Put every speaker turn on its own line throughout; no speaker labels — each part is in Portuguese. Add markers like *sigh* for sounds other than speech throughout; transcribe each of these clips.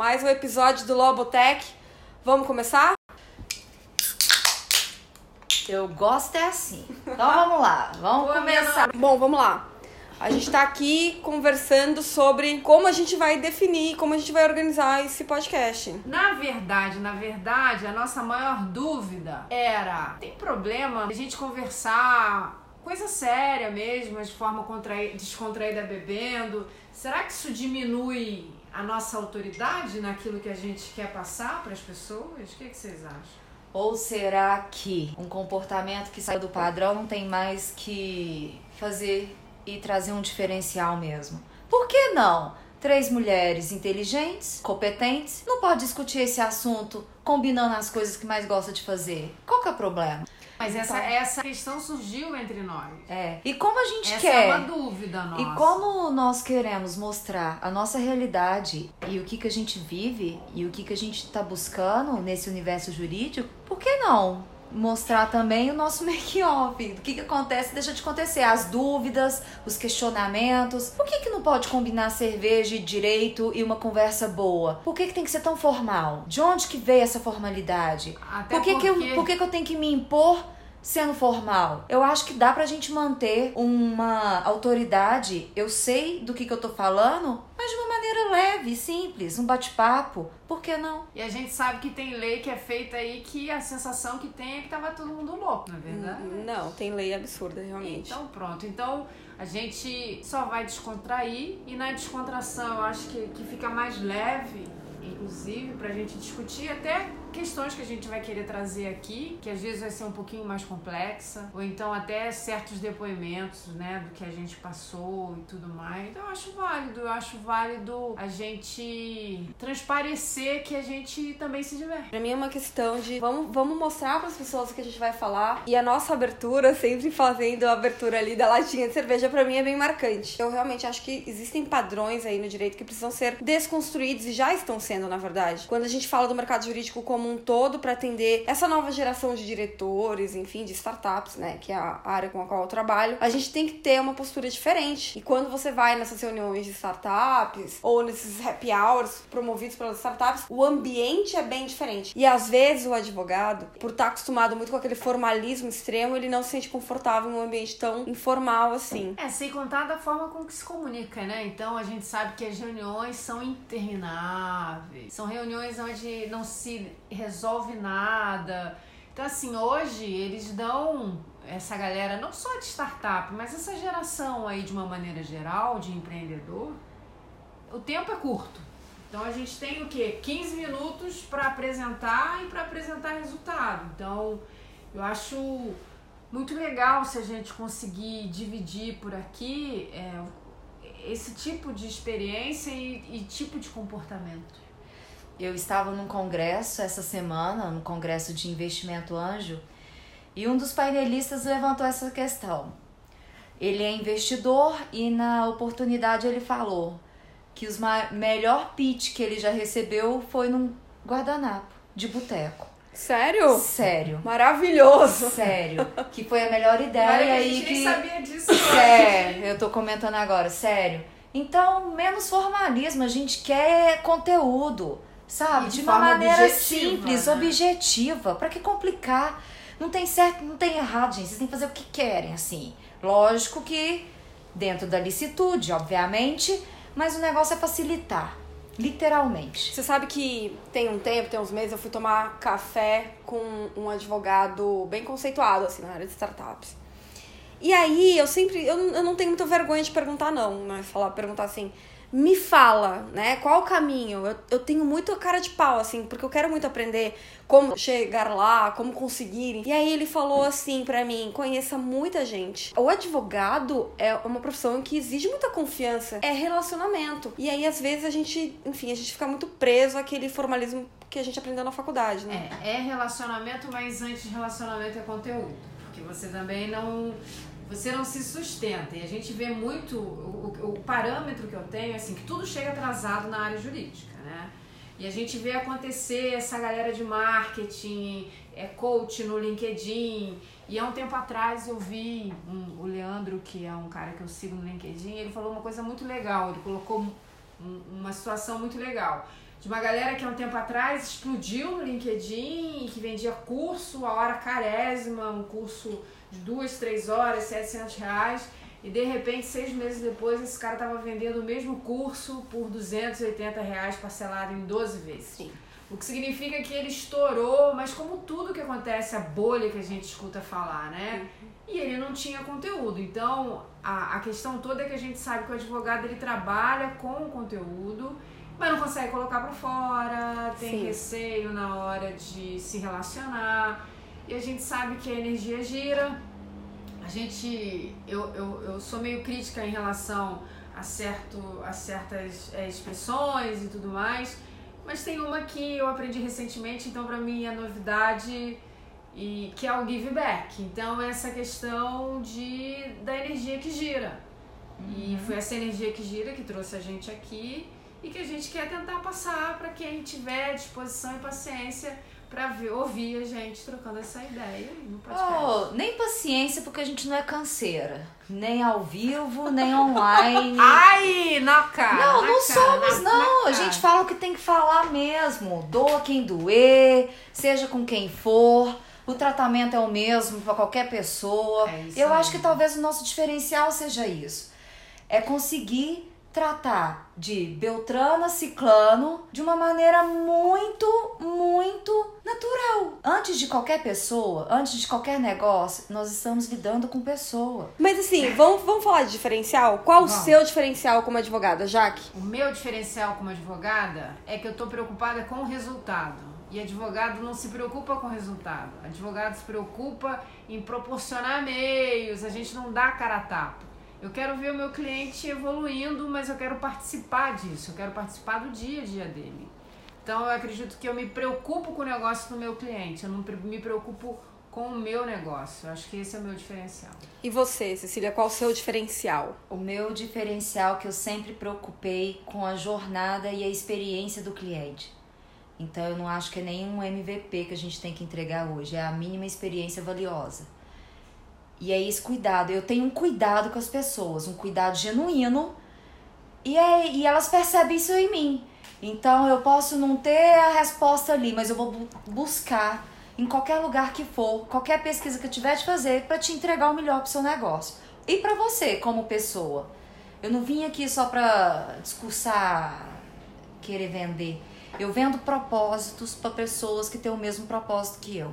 mais um episódio do Lobotech. Vamos começar?
Eu gosto é assim. Então vamos lá, vamos começar.
Bom, vamos lá. A gente tá aqui conversando sobre como a gente vai definir, como a gente vai organizar esse podcast.
Na verdade, na verdade, a nossa maior dúvida era: tem problema a gente conversar coisa séria mesmo, de forma contraí- descontraída bebendo? Será que isso diminui a nossa autoridade naquilo que a gente quer passar para as pessoas? O que, que vocês acham?
Ou será que um comportamento que saiu do padrão não tem mais que fazer e trazer um diferencial mesmo? Por que não? Três mulheres inteligentes, competentes, não pode discutir esse assunto combinando as coisas que mais gosta de fazer. Qual que é o problema?
Mas essa, essa questão surgiu entre nós.
É. E como a gente
Essa
quer
é uma dúvida nossa.
E como nós queremos mostrar a nossa realidade e o que, que a gente vive e o que, que a gente está buscando nesse universo jurídico, por que não mostrar também o nosso *laughs* make-off? Do que, que acontece, deixa de acontecer, as dúvidas, os questionamentos. Por que, que não pode combinar cerveja e direito e uma conversa boa? Por que, que tem que ser tão formal? De onde que veio essa formalidade?
Até
Por que, que,
porque-
eu, por que, que eu tenho que me impor sendo formal? Eu acho que dá pra gente manter uma autoridade. Eu sei do que, que eu tô falando, mas de uma maneira leve, simples, um bate-papo. Por que não?
E a gente sabe que tem lei que é feita aí que a sensação que tem é que tava todo mundo louco, não é verdade?
Não, tem lei absurda, realmente.
Então pronto. Então a gente só vai descontrair e na descontração eu acho que, que fica mais leve, inclusive, pra gente discutir até questões que a gente vai querer trazer aqui, que às vezes vai ser um pouquinho mais complexa, ou então até certos depoimentos, né, do que a gente passou e tudo mais. Então eu acho válido, eu acho válido a gente transparecer que a gente também se diverte.
Pra mim é uma questão de vamos, vamos mostrar pras pessoas o que a gente vai falar. E a nossa abertura, *laughs* sempre fazendo a abertura ali da latinha de cerveja, pra mim é bem marcante. Eu realmente acho que existem padrões aí no direito que precisam ser desconstruídos e já estão sendo, na verdade. Quando a gente fala do mercado jurídico como um todo pra atender essa nova geração de diretores, enfim, de startups, né, que é a área com a qual eu trabalho, a gente tem que ter uma postura diferente. E quando você vai nessas reuniões de startups ou nesses happy hours promovidos pelas startups, o ambiente é bem diferente. E às vezes o advogado, por estar acostumado muito com aquele formalismo extremo, ele não se sente confortável em um ambiente tão informal assim.
É, sem contar da forma como que se comunica, né? Então a gente sabe que as reuniões são intermináveis, são reuniões onde não se resolve nada. Então, assim, hoje eles dão essa galera, não só de startup, mas essa geração aí de uma maneira geral, de empreendedor, o tempo é curto. Então a gente tem o quê? 15 minutos para apresentar e para apresentar resultado. Então eu acho muito legal se a gente conseguir dividir por aqui é, esse tipo de experiência e, e tipo de comportamento.
Eu estava num congresso essa semana, no congresso de investimento anjo, e um dos painelistas levantou essa questão. Ele é investidor e na oportunidade ele falou que o melhor pitch que ele já recebeu foi num guardanapo de boteco.
Sério?
Sério.
Maravilhoso!
Sério. Que foi a melhor ideia
Olha que a
aí
gente
que.
nem sabia disso. *laughs*
É, eu tô comentando agora, sério. Então, menos formalismo, a gente quer conteúdo, sabe?
E de
de uma maneira
objetiva,
simples,
né?
objetiva. Pra que complicar? Não tem certo, não tem errado, gente. Vocês têm que fazer o que querem, assim. Lógico que dentro da licitude, obviamente, mas o negócio é facilitar, literalmente.
Você sabe que tem um tempo, tem uns meses, eu fui tomar café com um advogado bem conceituado, assim, na área de startups. E aí, eu sempre, eu, eu não tenho muita vergonha de perguntar não, né? Falar, perguntar assim, me fala, né? Qual o caminho? Eu, eu tenho muito cara de pau, assim, porque eu quero muito aprender como chegar lá, como conseguir. E aí ele falou assim pra mim: conheça muita gente. O advogado é uma profissão que exige muita confiança, é relacionamento. E aí, às vezes, a gente, enfim, a gente fica muito preso àquele formalismo que a gente aprendeu na faculdade, né?
É, é relacionamento, mas antes de relacionamento é conteúdo. Porque você também não. Você não se sustenta. E a gente vê muito. O, o, parâmetro que eu tenho é assim, que tudo chega atrasado na área jurídica, né? E a gente vê acontecer essa galera de marketing, é coach no LinkedIn. E há um tempo atrás eu vi um- o Leandro, que é um cara que eu sigo no LinkedIn, ele falou uma coisa muito legal. Ele colocou um- uma situação muito legal. de uma galera que há um tempo atrás explodiu no LinkedIn que vendia curso a hora carésima, um curso de duas, três horas, 700 reais. E de repente, seis meses depois, esse cara estava vendendo o mesmo curso por 280 reais parcelado em 12 vezes.
Sim.
O que significa que ele estourou, mas como tudo que acontece, a bolha que a gente escuta falar, né? E ele não tinha conteúdo. Então, a, a questão toda é que a gente sabe que o advogado ele trabalha com o conteúdo, mas não consegue colocar para fora, tem
Sim.
receio na hora de se relacionar. E a gente sabe que a energia gira. A gente. Eu, eu, eu sou meio crítica em relação a, certo, a certas é, expressões e tudo mais. Mas tem uma que eu aprendi recentemente, então pra mim é novidade, e que é o give back. Então essa questão de, da energia que gira. E foi essa energia que gira que trouxe a gente aqui e que a gente quer tentar passar para quem tiver disposição e paciência para ver, ouvir a gente trocando essa ideia no podcast.
Oh, nem paciência, porque a gente não é canseira. Nem ao vivo, nem online. *laughs*
Ai, na cara!
Não,
na
não
cara,
somos,
na-
não.
na
A gente fala o que tem que falar mesmo. Doa quem doer, seja com quem for. O tratamento é o mesmo para qualquer pessoa.
É isso
Eu
aí.
acho que talvez o nosso diferencial seja isso. É conseguir tratar de Beltrano a Ciclano de uma maneira muito, muito natural. Antes de qualquer pessoa, antes de qualquer negócio, nós estamos lidando com pessoa.
Mas assim, vamos, vamos falar de diferencial? Qual o
Vamos.
seu diferencial como advogada, Jaque?
O meu diferencial como advogada é que eu tô preocupada com o resultado. E advogado não se preocupa com o resultado. Advogado se preocupa em proporcionar meios, a gente não dá cara a tapa. Eu quero ver o meu cliente evoluindo, mas eu quero participar disso, eu quero participar do dia a dia dele. Então eu acredito que eu me preocupo com o negócio do meu cliente, eu não me preocupo com o meu negócio. Eu acho que esse é o meu diferencial.
E você, Cecília, qual o seu diferencial?
O meu diferencial que eu sempre preocupei com a jornada e a experiência do cliente. Então eu não acho que é nenhum MVP que a gente tem que entregar hoje, é a mínima experiência valiosa. E é esse cuidado. Eu tenho um cuidado com as pessoas, um cuidado genuíno, e, é, e elas percebem isso em mim. Então eu posso não ter a resposta ali, mas eu vou bu- buscar em qualquer lugar que for, qualquer pesquisa que eu tiver de fazer, para te entregar o melhor pro seu negócio. E para você, como pessoa. Eu não vim aqui só para discursar, querer vender. Eu vendo propósitos para pessoas que têm o mesmo propósito que eu.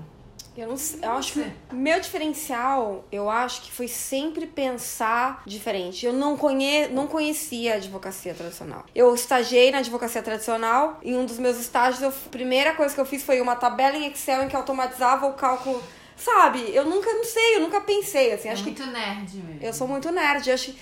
Eu não sei, eu acho que meu diferencial, eu acho que foi sempre pensar diferente. Eu não, conhe, não conhecia a advocacia tradicional. Eu estagiei na advocacia tradicional. Em um dos meus estágios, eu, a primeira coisa que eu fiz foi uma tabela em Excel em que automatizava o cálculo. Sabe? Eu nunca, não sei, eu nunca pensei assim.
É
Acho que
muito nerd mesmo.
eu sou muito nerd, acho.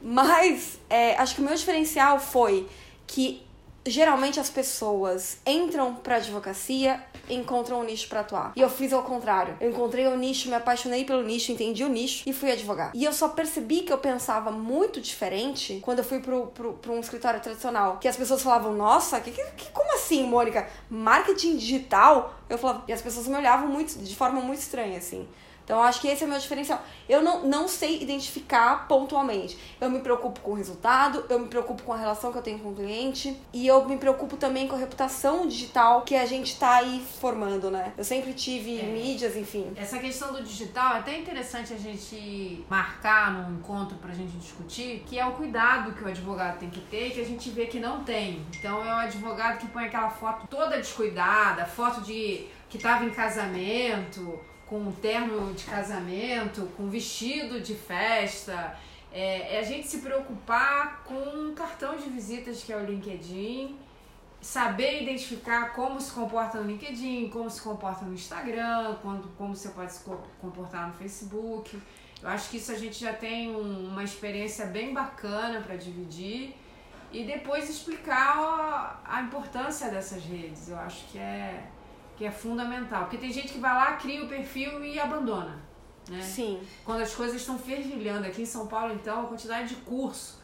Mas é, acho que o meu diferencial foi que geralmente as pessoas entram pra advocacia encontram um nicho pra atuar. E eu fiz ao contrário. Eu encontrei o nicho, me apaixonei pelo nicho, entendi o nicho e fui advogar. E eu só percebi que eu pensava muito diferente quando eu fui pro, pro, pro um escritório tradicional. Que as pessoas falavam, nossa, que, que- como assim, Mônica? Marketing digital? Eu falava, e as pessoas me olhavam muito, de forma muito estranha, assim. Então, eu acho que esse é o meu diferencial. Eu não, não sei identificar pontualmente. Eu me preocupo com o resultado, eu me preocupo com a relação que eu tenho com o cliente e eu me preocupo também com a reputação digital que a gente tá aí formando, né? Eu sempre tive
É.
mídias, enfim.
Essa questão do digital é até interessante a gente marcar num encontro pra gente discutir, que é o cuidado que o advogado tem que ter e que a gente vê que não tem. Então é o advogado que põe aquela foto toda descuidada, foto de que tava em casamento, com um terno de casamento, com vestido de festa. É, é a gente se preocupar com um cartão de visitas que é o LinkedIn saber identificar como se comporta no LinkedIn, como se comporta no Instagram, quando, como você pode se co- comportar no Facebook. Eu acho que isso a gente já tem um- uma experiência bem bacana para dividir e depois explicar a, a importância dessas redes. Eu acho que é, que é fundamental. Porque tem gente que vai lá, cria o perfil e abandona. Né?
Sim.
quando as coisas estão fervilhando aqui em São Paulo, então, a quantidade de curso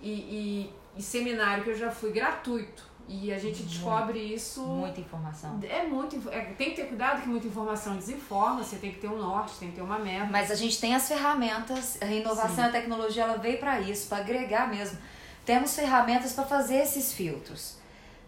e, e, e seminário que eu já fui gratuito. E a gente descobre isso.
Muita informação.
É muito. é, tem que ter cuidado que muita informação desinforma, você tem que ter um norte, tem que ter uma meta.
Mas a gente tem as ferramentas, a inovação e a tecnologia ela veio para isso, para agregar mesmo. Temos ferramentas para fazer esses filtros.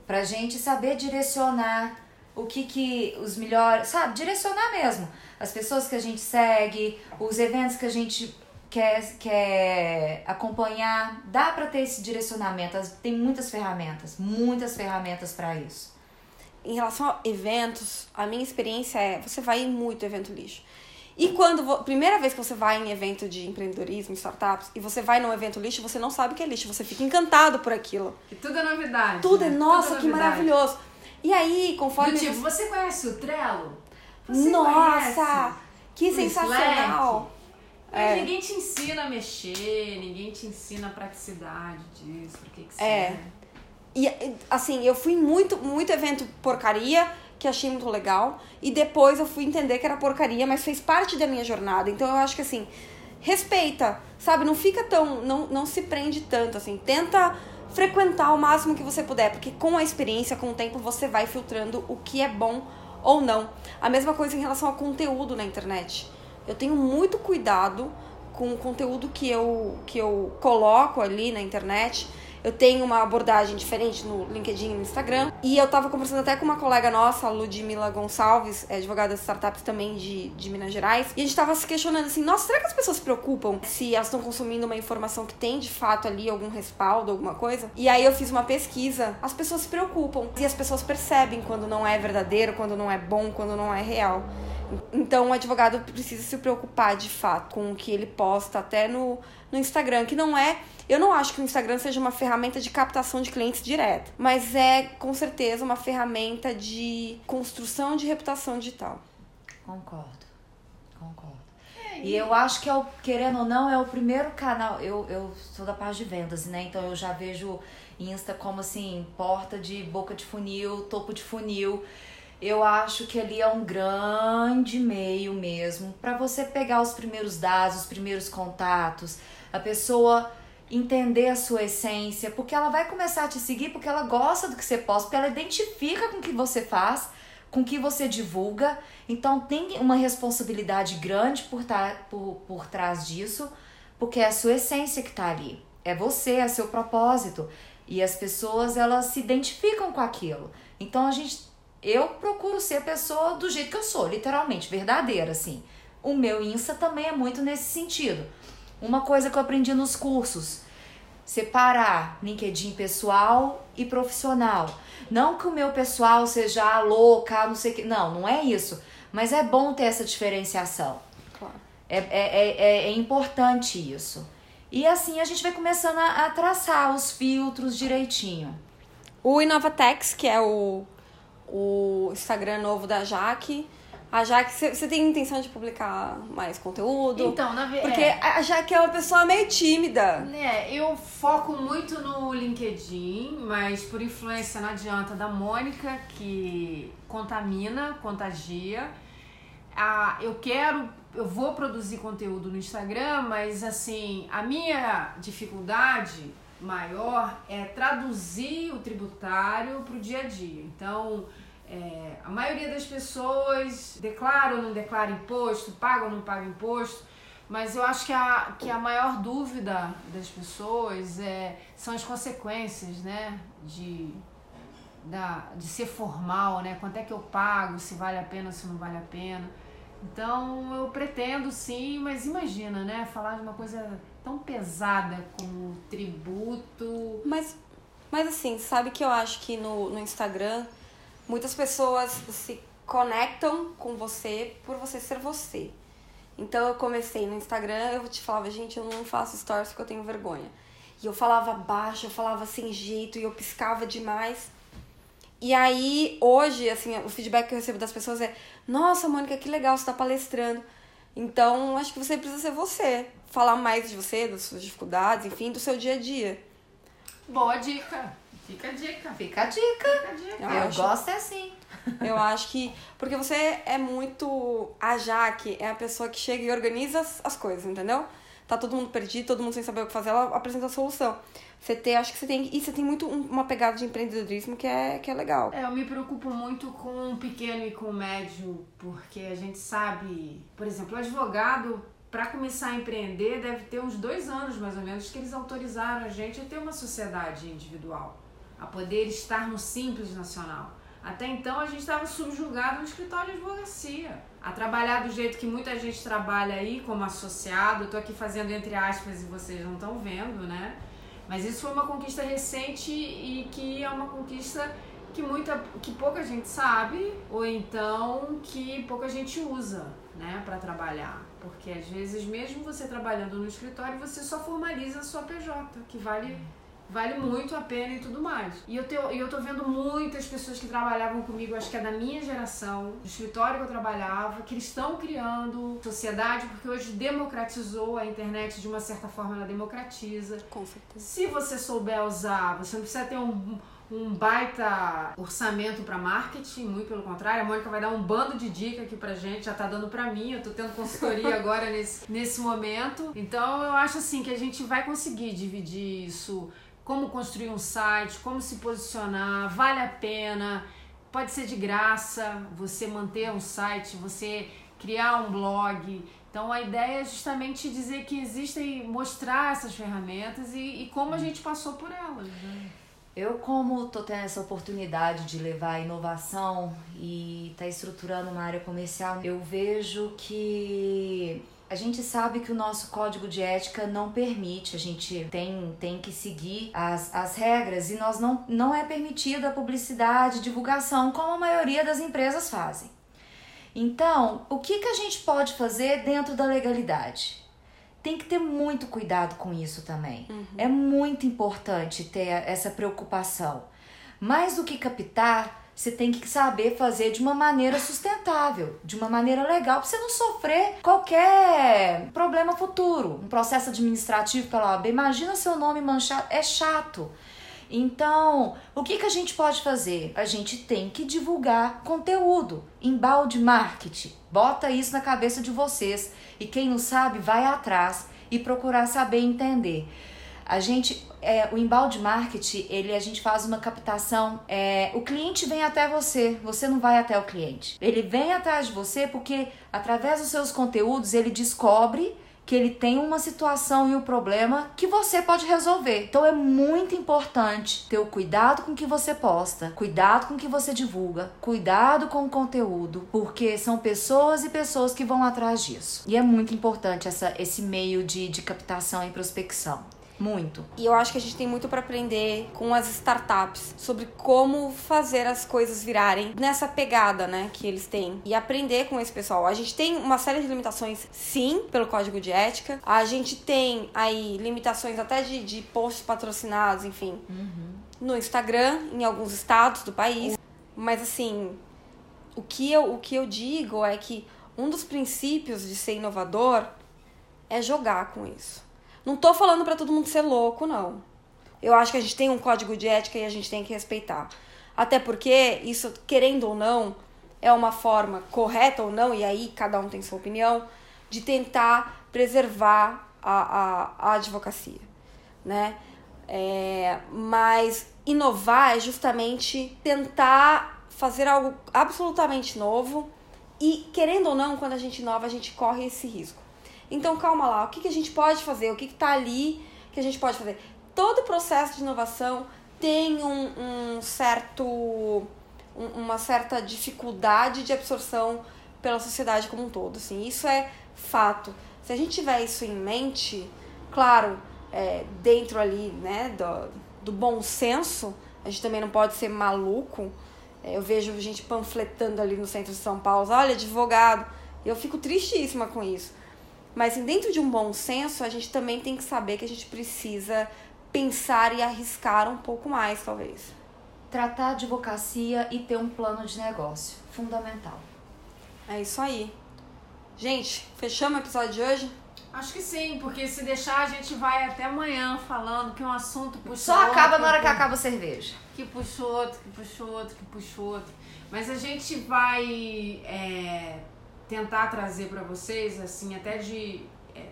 Pra gente saber direcionar o que que os melhores, sabe, direcionar mesmo. As pessoas que a gente segue, os eventos que a gente quer, quer acompanhar, dá para ter esse direcionamento. Tem muitas ferramentas, muitas ferramentas para isso.
Em relação a eventos, a minha experiência é, você vai em muito evento lixo. E quando, primeira vez que você vai em evento de empreendedorismo, startups, e você vai num evento lixo, você não sabe o que é lixo, você fica encantado por aquilo.
E tudo é novidade.
Tudo
né?
é, nossa,
tudo é
que maravilhoso. E aí, conforme.
Do tipo,
você...
você conhece o Trello? Você
nossa! Que sensacional!
Mas
É.
ninguém te ensina a mexer, ninguém te ensina a praticidade disso, por que que
É.
serve.
E assim, eu fui muito, muito evento porcaria, que achei muito legal. E depois eu fui entender que era porcaria, mas fez parte da minha jornada. Então eu acho que assim, respeita, sabe? Não fica tão. Não, não se prende tanto, assim. Tenta frequentar o máximo que você puder, porque com a experiência, com o tempo, você vai filtrando o que é bom ou não. A mesma coisa em relação ao conteúdo na internet. Eu tenho muito cuidado com o conteúdo que eu, que eu coloco ali na internet. Eu tenho uma abordagem diferente no LinkedIn e no Instagram. E eu tava conversando até com uma colega nossa, Ludmila Gonçalves, é advogada de startups também de, de Minas Gerais. E a gente tava se questionando assim, nossa, será que as pessoas se preocupam se elas estão consumindo uma informação que tem de fato ali algum respaldo, alguma coisa? E aí eu fiz uma pesquisa. As pessoas se preocupam. E as pessoas percebem quando não é verdadeiro, quando não é bom, quando não é real. Então o advogado precisa se preocupar de fato com o que ele posta até no, no Instagram, que não é. Eu não acho que o Instagram seja uma ferramenta de captação de clientes direto, mas é com certeza uma ferramenta de construção de reputação digital.
Concordo, concordo. E eu acho que, é o, querendo ou não, é o primeiro canal. Eu, eu sou da parte de vendas, né? Então eu já vejo Insta como assim, porta de boca de funil, topo de funil. Eu acho que ali é um grande meio mesmo para você pegar os primeiros dados, os primeiros contatos, a pessoa entender a sua essência, porque ela vai começar a te seguir porque ela gosta do que você posta, porque ela identifica com o que você faz, com o que você divulga. Então tem uma responsabilidade grande por, tá, por, por trás disso, porque é a sua essência que tá ali. É você, é seu propósito. E as pessoas, elas se identificam com aquilo. Então a gente eu procuro ser a pessoa do jeito que eu sou, literalmente, verdadeira, assim. O meu Insta também é muito nesse sentido. Uma coisa que eu aprendi nos cursos: separar LinkedIn pessoal e profissional. Não que o meu pessoal seja ah, louca, não sei o que. Não, não é isso. Mas é bom ter essa diferenciação.
Claro.
É, é, é, é importante isso. E assim a gente vai começando a, a traçar os filtros direitinho.
O Inovatex, que é o, o Instagram novo da Jaque. A Jaque, você tem intenção de publicar mais conteúdo?
Então, na verdade.
Porque a Jaque é uma pessoa meio tímida.
É, eu foco muito no LinkedIn, mas por influência não adianta da Mônica, que contamina, contagia. Ah, eu quero, eu vou produzir conteúdo no Instagram, mas assim, a minha dificuldade maior é traduzir o tributário para o dia a dia. Então, é, a maioria das pessoas declara ou não declara imposto, paga ou não paga imposto, mas eu acho que a, que a maior dúvida das pessoas é, são as consequências, né? De, da, de ser formal, né? Quanto é que eu pago, se vale a pena, se não vale a pena. Então eu pretendo sim, mas imagina, né? Falar de uma coisa tão pesada como tributo.
Mas, mas assim, sabe que eu acho que no, no Instagram muitas pessoas se conectam com você por você ser você. Então eu comecei no Instagram, eu te falava, gente, eu não faço stories porque eu tenho vergonha. E eu falava baixo, eu falava sem jeito e eu piscava demais. E aí, hoje, assim, o feedback que eu recebo das pessoas é: Nossa, Mônica, que legal, você tá palestrando. Então, acho que você precisa ser você. Falar mais de você, das suas dificuldades, enfim, do seu dia a dia.
Boa dica. Fica a dica.
Fica a dica.
Fica a dica.
Eu
Eu
acho.
gosto é assim. *laughs*
Eu acho que. Porque você é muito. A Jaque é a pessoa que chega e organiza as, as coisas, entendeu? Tá todo mundo perdido, todo mundo sem saber o que fazer, ela apresenta a solução. Você tem, acho que você tem. E você tem muito um- uma pegada de empreendedorismo que é, que é legal.
É, eu me preocupo muito com o pequeno e com o médio, porque a gente sabe, por exemplo, o advogado, para começar a empreender, deve ter uns dois anos mais ou menos que eles autorizaram a gente a ter uma sociedade individual. a poder estar no Simples Nacional. Até então a gente estava subjugado no escritório de advocacia, a trabalhar do jeito que muita gente trabalha aí como associado. Eu tô aqui fazendo entre aspas e vocês não estão vendo, né? Mas isso foi uma conquista recente e que é uma conquista que muita que pouca gente sabe ou então que pouca gente usa, né, para trabalhar. Porque às vezes mesmo você trabalhando no escritório, você só formaliza a sua PJ, que vale vale muito a pena e tudo mais. E eu, te, eu tô vendo muitas pessoas que trabalhavam comigo, acho que é da minha geração, do escritório que eu trabalhava, que eles estão criando sociedade, porque hoje democratizou a internet de uma certa forma, ela democratiza.
Com certeza.
Se você souber usar, você não precisa ter um um baita orçamento para marketing, muito pelo contrário. A Mônica vai dar um bando de dica aqui pra gente, já tá dando pra mim, eu tô tendo consultoria *laughs* agora nesse, nesse momento. Então eu acho assim que a gente vai conseguir dividir isso como construir um site, como se posicionar, vale a pena, pode ser de graça você manter um site, você criar um blog. Então a ideia é justamente dizer que existem, mostrar essas ferramentas e, e como a gente passou por elas. Né?
Eu, como estou tendo essa oportunidade de levar inovação e estar tá estruturando uma área comercial, eu vejo que a gente sabe que o nosso código de ética não permite, a gente tem, tem que seguir as, as regras e nós não, não é permitida a publicidade, divulgação, como a maioria das empresas fazem. Então, o que, que a gente pode fazer dentro da legalidade? Tem que ter muito cuidado com isso também. Uhum. É muito importante ter essa preocupação. Mais do que captar, você tem que saber fazer de uma maneira sustentável, de uma maneira legal, para você não sofrer qualquer problema futuro. Um processo administrativo pela OAB, imagina seu nome manchado, é chato. Então, o que, que a gente pode fazer? A gente tem que divulgar conteúdo, embalde marketing. Bota isso na cabeça de vocês. E quem não sabe, vai atrás e procurar saber entender. A gente, é, o embalde marketing, ele a gente faz uma captação. É, o cliente vem até você, você não vai até o cliente. Ele vem atrás de você porque através dos seus conteúdos ele descobre que ele tem uma situação e um problema que você pode resolver. Então é muito importante ter o cuidado com que você posta, cuidado com que você divulga, cuidado com o conteúdo, porque são pessoas e pessoas que vão atrás disso. E é muito importante essa, esse meio de, de captação e prospecção. Muito.
E eu acho que a gente tem muito para aprender com as startups sobre como fazer as coisas virarem nessa pegada, né, que eles têm. E aprender com esse pessoal. A gente tem uma série de limitações, sim, pelo código de ética. A gente tem aí limitações até de, de posts patrocinados, enfim, uhum. no Instagram, em alguns estados do país. Mas assim, o que eu, o que eu digo é que um dos princípios de ser inovador é jogar com isso. Não tô falando para todo mundo ser louco, não. Eu acho que a gente tem um código de ética e a gente tem que respeitar. Até porque isso, querendo ou não, é uma forma correta ou não, e aí cada um tem sua opinião, de tentar preservar a, a, a advocacia, né? É, mas inovar é justamente tentar fazer algo absolutamente novo e, querendo ou não, quando a gente inova, a gente corre esse risco. Então, calma lá, o que, que a gente pode fazer? O que está ali que a gente pode fazer? Todo processo de inovação tem um, um certo, um, uma certa dificuldade de absorção pela sociedade como um todo. Assim, isso é fato. Se a gente tiver isso em mente, claro, é, dentro ali né, do, do bom senso, a gente também não pode ser maluco. É, eu vejo gente panfletando ali no centro de São Paulo, olha, advogado. Eu fico tristíssima com isso. Mas dentro de um bom senso, a gente também tem que saber que a gente precisa pensar e arriscar um pouco mais, talvez.
Tratar a advocacia e ter um plano de negócio. Fundamental.
É isso aí. Gente, fechamos o episódio de hoje?
Acho que sim, porque se deixar a gente vai até amanhã falando que um assunto puxa
Só
outro,
acaba na hora que acaba a cerveja.
Que puxou outro, que puxou outro, que puxou outro. Mas a gente vai é, tentar trazer para vocês, assim, até de. É,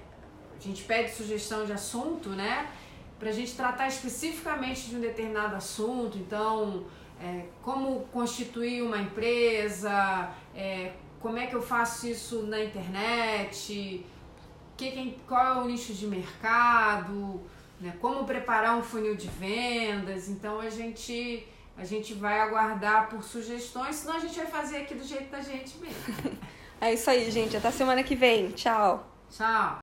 a gente pede sugestão de assunto, né? Para a gente tratar especificamente de um determinado assunto, então, é, como constituir uma empresa, é, como é que eu faço isso na internet, que, é, qual é o nicho de mercado, né? como preparar um funil de vendas. Então a gente a gente vai aguardar por sugestões, senão a gente vai fazer aqui do jeito da gente mesmo. *laughs*
É isso aí, gente. Até semana que vem. Tchau.
Tchau.